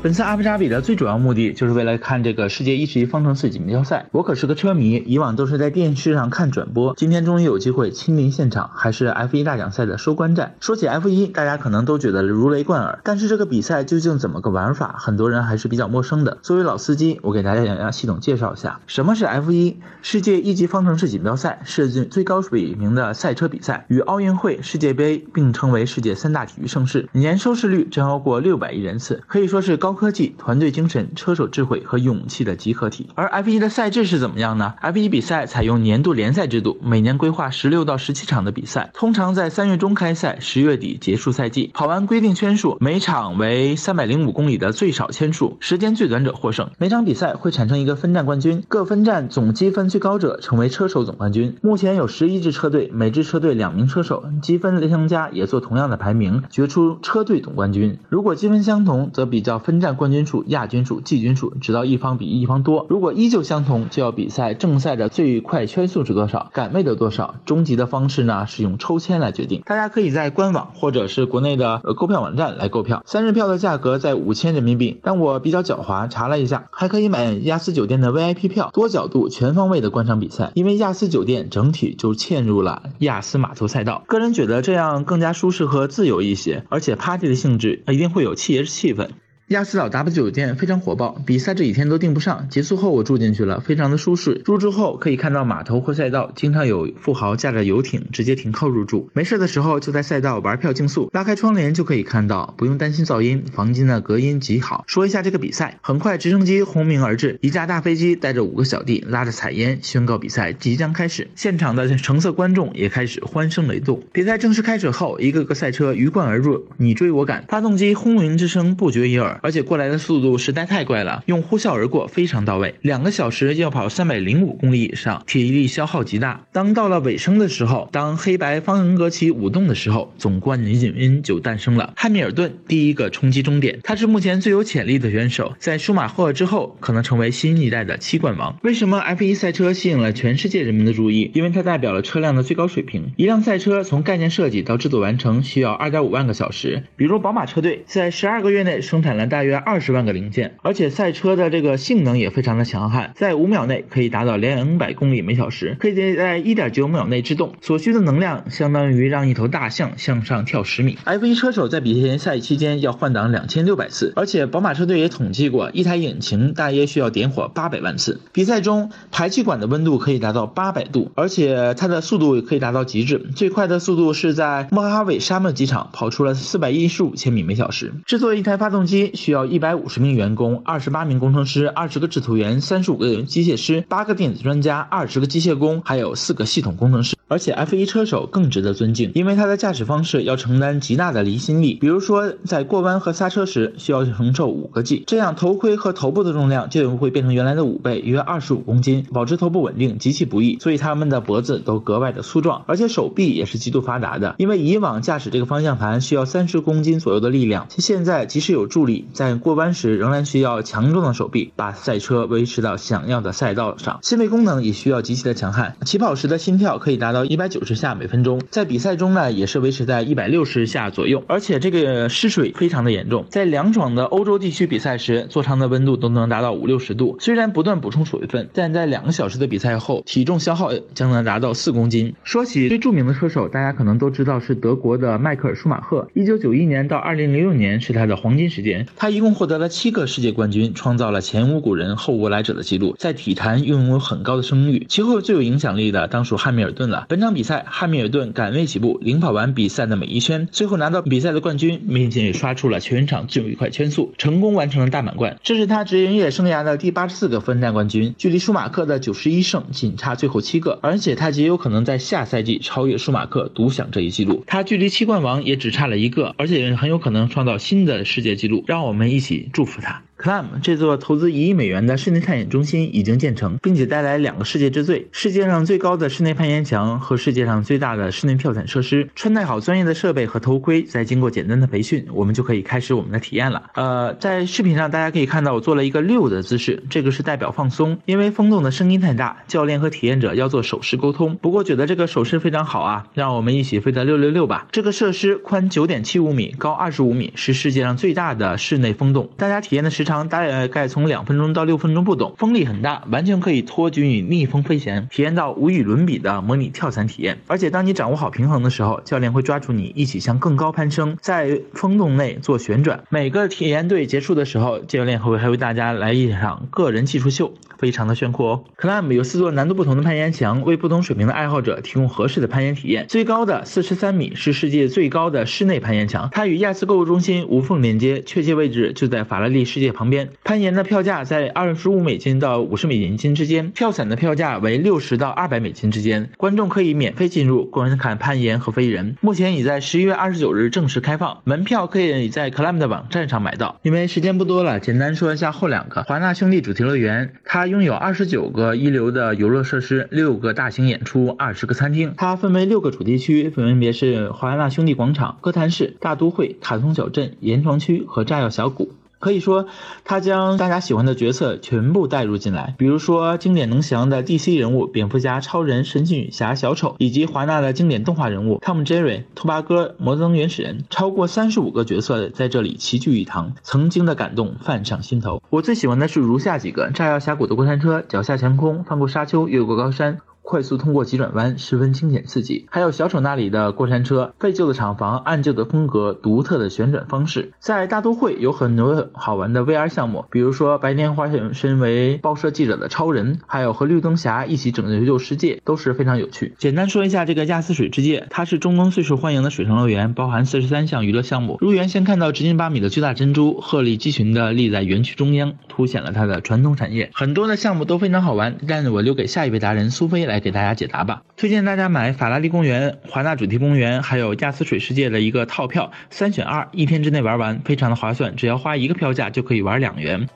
本次阿布扎比的最主要目的就是为了看这个世界一十一方程式锦标赛。我可是个车迷，以往都是在电视上看转播，今天终于有机会亲临现场，还是 F1 大奖赛的收官战。说起 F1，大家可能都觉得如雷贯耳，但是这个比赛究竟怎么个玩法，很多人还是比较陌生的。作为老司机，我给大家系统介绍一下，什么是 F1？世界一级方程式锦标赛是最高水平的赛车比赛，与奥运会、世界杯并称为世界三大体育盛事，年收视率超过六百亿人次，可以说是高。科技、团队精神、车手智慧和勇气的集合体。而 F1 的赛制是怎么样呢？F1 比赛采用年度联赛制度，每年规划十六到十七场的比赛，通常在三月中开赛，十月底结束赛季。跑完规定圈数，每场为三百零五公里的最少圈数，时间最短者获胜。每场比赛会产生一个分站冠军，各分站总积分最高者成为车手总冠军。目前有十一支车队，每支车队两名车手，积分相加也做同样的排名，决出车队总冠军。如果积分相同，则比较分。分站冠军数、亚军数、季军数，直到一方比一方多。如果依旧相同，就要比赛正赛的最快圈速是多少，杆位的多少。终极的方式呢是用抽签来决定。大家可以在官网或者是国内的呃购票网站来购票。三日票的价格在五千人民币，但我比较狡猾，查了一下，还可以买亚斯酒店的 VIP 票，多角度、全方位的观赏比赛。因为亚斯酒店整体就嵌入了亚斯码头赛道，个人觉得这样更加舒适和自由一些，而且 party 的性质一定会有企业气氛。亚斯岛 W 酒店非常火爆，比赛这几天都订不上。结束后我住进去了，非常的舒适。入住后可以看到码头或赛道，经常有富豪驾着游艇直接停靠入住。没事的时候就在赛道玩票竞速，拉开窗帘就可以看到，不用担心噪音，房间的隔音极好。说一下这个比赛，很快直升机轰鸣而至，一架大飞机带着五个小弟拉着彩烟，宣告比赛即将开始。现场的橙色观众也开始欢声雷动。比赛正式开始后，一个个赛车鱼贯而入，你追我赶，发动机轰鸣之声不绝于耳。而且过来的速度实在太快了，用呼啸而过非常到位。两个小时要跑三百零五公里以上，体力消耗极大。当到了尾声的时候，当黑白方格旗舞动的时候，总冠军就诞生了。汉密尔顿第一个冲击终点，他是目前最有潜力的选手，在舒马赫之后可能成为新一代的七冠王。为什么 F1 赛车吸引了全世界人民的注意？因为它代表了车辆的最高水平。一辆赛车从概念设计到制作完成需要二点五万个小时。比如宝马车队在十二个月内生产了大约二十万个零件，而且赛车的这个性能也非常的强悍，在五秒内可以达到两百公里每小时，可以在一点九秒内制动，所需的能量相当于让一头大象向上跳十米。F1 车手在比赛赛期间要换挡两千六百次，而且宝马车队也统计过，一台引擎大约需要点火八百万次。比赛中排气管的温度可以达到八百度，而且它的速度也可以达到极致，最快的速度是在莫哈韦沙漠机场跑出了四百一十五千米每小时。制作一台发动机需要一。百五十名员工，二十八名工程师，二十个制图员，三十五个机械师，八个电子专家，二十个机械工，还有四个系统工程师。而且 F1 车手更值得尊敬，因为他的驾驶方式要承担极大的离心力。比如说，在过弯和刹车时需要承受五个 G，这样头盔和头部的重量就会变成原来的五倍，约二十五公斤，保持头部稳定极其不易。所以他们的脖子都格外的粗壮，而且手臂也是极度发达的。因为以往驾驶这个方向盘需要三十公斤左右的力量，现在即使有助力，在过弯时仍然需要强壮的手臂把赛车维持到想要的赛道上。心肺功能也需要极其的强悍，起跑时的心跳可以达到。一百九十下每分钟，在比赛中呢也是维持在一百六十下左右，而且这个失水非常的严重，在凉爽的欧洲地区比赛时，座舱的温度都能达到五六十度。虽然不断补充水分，但在两个小时的比赛后，体重消耗将能达到四公斤。说起最著名的车手，大家可能都知道是德国的迈克尔舒马赫。一九九一年到二零零六年是他的黄金时间，他一共获得了七个世界冠军，创造了前无古人后无来者的记录，在体坛拥有很高的声誉。其后最有影响力的当属汉密尔顿了。本场比赛，汉密尔顿赶位起步，领跑完比赛的每一圈，最后拿到比赛的冠军，并且刷出了全场最快圈速，成功完成了大满贯。这是他职业生涯的第八十四个分站冠军，距离舒马克的九十一胜仅差最后七个，而且他极有可能在下赛季超越舒马克，独享这一纪录。他距离七冠王也只差了一个，而且很有可能创造新的世界纪录。让让我们一起祝福他。Clam 这座投资一亿美元的室内探险中心已经建成，并且带来两个世界之最：世界上最高的室内攀岩墙和世界上最大的室内跳伞设施。穿戴好专业的设备和头盔，再经过简单的培训，我们就可以开始我们的体验了。呃，在视频上大家可以看到我做了一个六的姿势，这个是代表放松，因为风洞的声音太大，教练和体验者要做手势沟通。不过觉得这个手势非常好啊，让我们一起飞得六六六吧！这个设施宽九点七五米，高二十五米，是世界上最大的室内风洞。大家体验的时长大概从两分钟到六分钟不等，风力很大，完全可以托举你逆风飞行，体验到无与伦比的模拟跳伞体验。而且当你掌握好平衡的时候，教练会抓住你一起向更高攀升，在风洞内做旋转。每个体验队结束的时候，教练会还为大家来一场个人技术秀，非常的炫酷哦。Climb 有四座难度不同的攀岩墙，为不同水平的爱好者提供合适的攀岩体验。最高的四十三米是世界最高的室内攀岩墙，它与亚斯购物中心无缝连接，确切位置就在法拉利世界旁边。攀岩的票价在二十五美金到五十美金之间，跳伞的票价为六十到二百美金之间。观众可以免费进入观看攀岩和飞人。目前已在十一月二十九日正式开放，门票可以在 Climb 的网站上买到。因为时间不多了，简单说一下后两个华纳兄弟主题乐园，它拥有二十九个一流的游乐设施，六个大型演出，二十个餐厅。它分为六个主题区，分别是华纳兄弟广场、歌坛市、大都会、卡通小镇、岩床区和炸药小谷。可以说，他将大家喜欢的角色全部带入进来，比如说经典能详的 DC 人物蝙蝠侠、超人、神奇女侠、小丑，以及华纳的经典动画人物汤姆、杰瑞、兔八哥、摩登原始人，超过三十五个角色在这里齐聚一堂，曾经的感动泛上心头。我最喜欢的是如下几个：炸药峡谷的过山车，脚下悬空，翻过沙丘，越过高山。快速通过急转弯，十分惊险刺激。还有小丑那里的过山车，废旧的厂房，暗旧的风格，独特的旋转方式。在大都会有很多好玩的 VR 项目，比如说白天化身为报社记者的超人，还有和绿灯侠一起拯救世界，都是非常有趣。简单说一下这个亚斯水之界，它是中东最受欢迎的水上乐园，包含四十三项娱乐项目。入园先看到直径八米的巨大珍珠，鹤立鸡群的立在园区中央，凸显了它的传统产业。很多的项目都非常好玩，但我留给下一位达人苏菲来。给大家解答吧，推荐大家买法拉利公园、华纳主题公园，还有亚斯水世界的一个套票，三选二，一天之内玩完，非常的划算，只要花一个票价就可以玩两元。